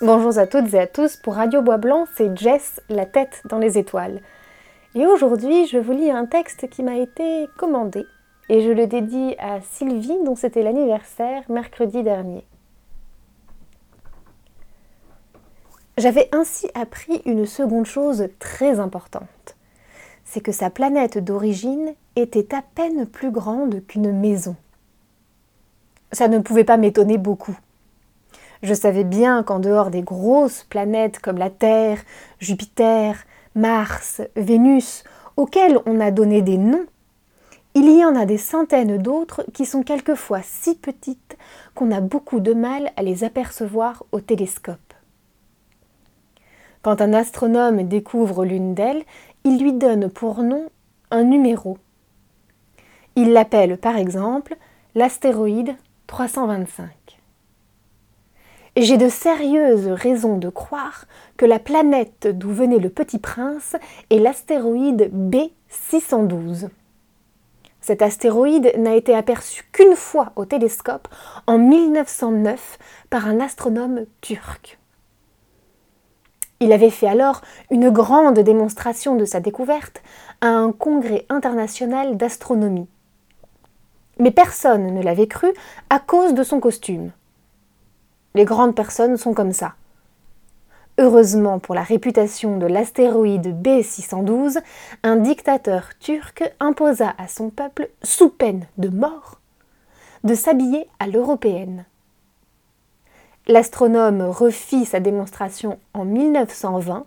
Bonjour à toutes et à tous, pour Radio Bois Blanc, c'est Jess, la tête dans les étoiles. Et aujourd'hui, je vous lis un texte qui m'a été commandé, et je le dédie à Sylvie, dont c'était l'anniversaire mercredi dernier. J'avais ainsi appris une seconde chose très importante, c'est que sa planète d'origine était à peine plus grande qu'une maison. Ça ne pouvait pas m'étonner beaucoup. Je savais bien qu'en dehors des grosses planètes comme la Terre, Jupiter, Mars, Vénus, auxquelles on a donné des noms, il y en a des centaines d'autres qui sont quelquefois si petites qu'on a beaucoup de mal à les apercevoir au télescope. Quand un astronome découvre l'une d'elles, il lui donne pour nom un numéro. Il l'appelle par exemple l'astéroïde 325 j'ai de sérieuses raisons de croire que la planète d'où venait le petit prince est l'astéroïde B612. Cet astéroïde n'a été aperçu qu'une fois au télescope en 1909 par un astronome turc. Il avait fait alors une grande démonstration de sa découverte à un congrès international d'astronomie. Mais personne ne l'avait cru à cause de son costume. Les grandes personnes sont comme ça. Heureusement pour la réputation de l'astéroïde B612, un dictateur turc imposa à son peuple, sous peine de mort, de s'habiller à l'européenne. L'astronome refit sa démonstration en 1920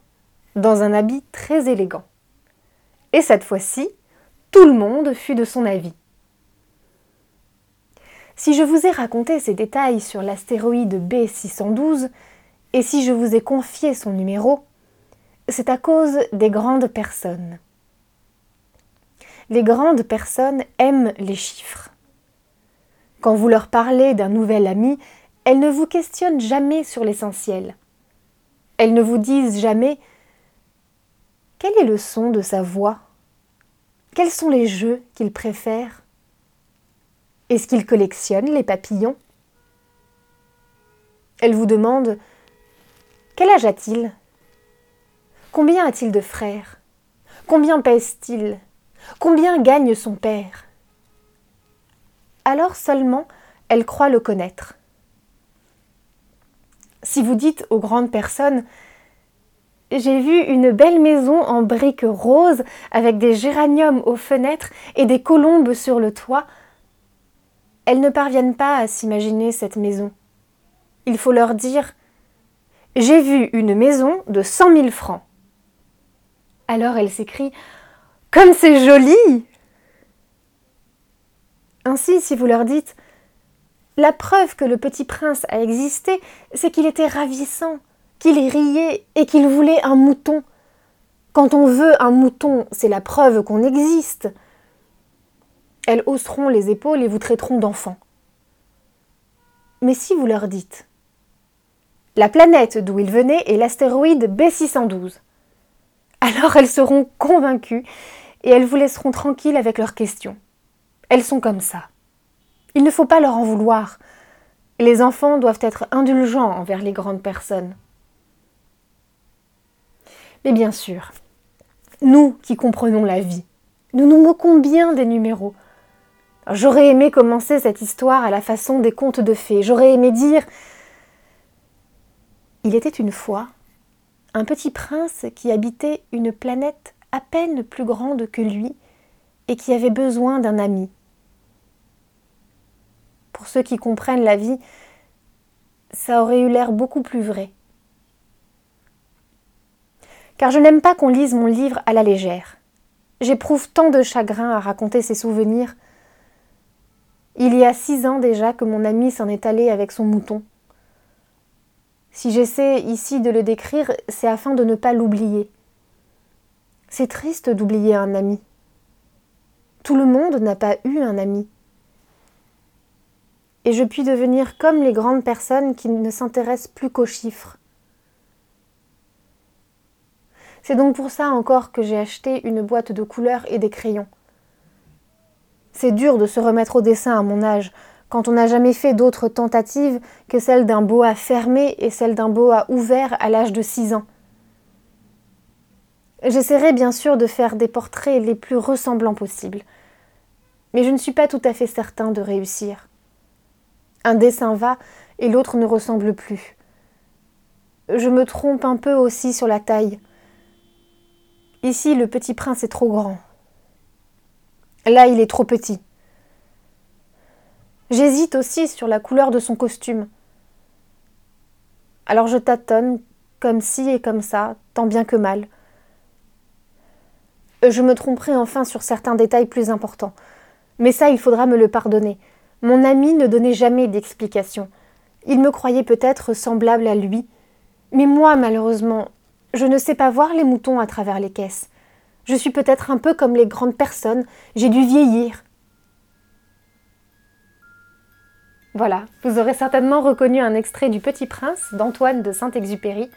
dans un habit très élégant. Et cette fois-ci, tout le monde fut de son avis. Si je vous ai raconté ces détails sur l'astéroïde B612, et si je vous ai confié son numéro, c'est à cause des grandes personnes. Les grandes personnes aiment les chiffres. Quand vous leur parlez d'un nouvel ami, elles ne vous questionnent jamais sur l'essentiel. Elles ne vous disent jamais quel est le son de sa voix? Quels sont les jeux qu'il préfère? Est-ce qu'il collectionne les papillons? Elle vous demande Quel âge a-t-il? Combien a-t-il de frères? Combien pèse-t-il? Combien gagne son père? Alors seulement elle croit le connaître. Si vous dites aux grandes personnes j'ai vu une belle maison en briques roses avec des géraniums aux fenêtres et des colombes sur le toit, elles ne parviennent pas à s'imaginer cette maison. Il faut leur dire J'ai vu une maison de cent mille francs. Alors elles s'écrient Comme c'est joli Ainsi, si vous leur dites La preuve que le petit prince a existé, c'est qu'il était ravissant, qu'il riait et qu'il voulait un mouton. Quand on veut un mouton, c'est la preuve qu'on existe elles hausseront les épaules et vous traiteront d'enfant. Mais si vous leur dites La planète d'où il venait est l'astéroïde B612, alors elles seront convaincues et elles vous laisseront tranquille avec leurs questions. Elles sont comme ça. Il ne faut pas leur en vouloir. Les enfants doivent être indulgents envers les grandes personnes. Mais bien sûr, nous qui comprenons la vie, nous nous moquons bien des numéros. J'aurais aimé commencer cette histoire à la façon des contes de fées. J'aurais aimé dire Il était une fois un petit prince qui habitait une planète à peine plus grande que lui et qui avait besoin d'un ami. Pour ceux qui comprennent la vie, ça aurait eu l'air beaucoup plus vrai. Car je n'aime pas qu'on lise mon livre à la légère. J'éprouve tant de chagrin à raconter ces souvenirs il y a six ans déjà que mon ami s'en est allé avec son mouton. Si j'essaie ici de le décrire, c'est afin de ne pas l'oublier. C'est triste d'oublier un ami. Tout le monde n'a pas eu un ami. Et je puis devenir comme les grandes personnes qui ne s'intéressent plus qu'aux chiffres. C'est donc pour ça encore que j'ai acheté une boîte de couleurs et des crayons. C'est dur de se remettre au dessin à mon âge, quand on n'a jamais fait d'autres tentatives que celle d'un boa fermé et celle d'un boa ouvert à l'âge de 6 ans. J'essaierai bien sûr de faire des portraits les plus ressemblants possibles, mais je ne suis pas tout à fait certain de réussir. Un dessin va et l'autre ne ressemble plus. Je me trompe un peu aussi sur la taille. Ici, le petit prince est trop grand. Là, il est trop petit. J'hésite aussi sur la couleur de son costume. Alors je tâtonne, comme ci et comme ça, tant bien que mal. Je me tromperai enfin sur certains détails plus importants. Mais ça, il faudra me le pardonner. Mon ami ne donnait jamais d'explication. Il me croyait peut-être semblable à lui. Mais moi, malheureusement, je ne sais pas voir les moutons à travers les caisses. Je suis peut-être un peu comme les grandes personnes, j'ai dû vieillir. Voilà, vous aurez certainement reconnu un extrait du Petit Prince d'Antoine de Saint-Exupéry.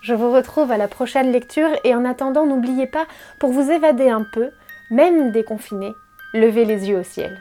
Je vous retrouve à la prochaine lecture et en attendant, n'oubliez pas, pour vous évader un peu, même déconfiné, levez les yeux au ciel.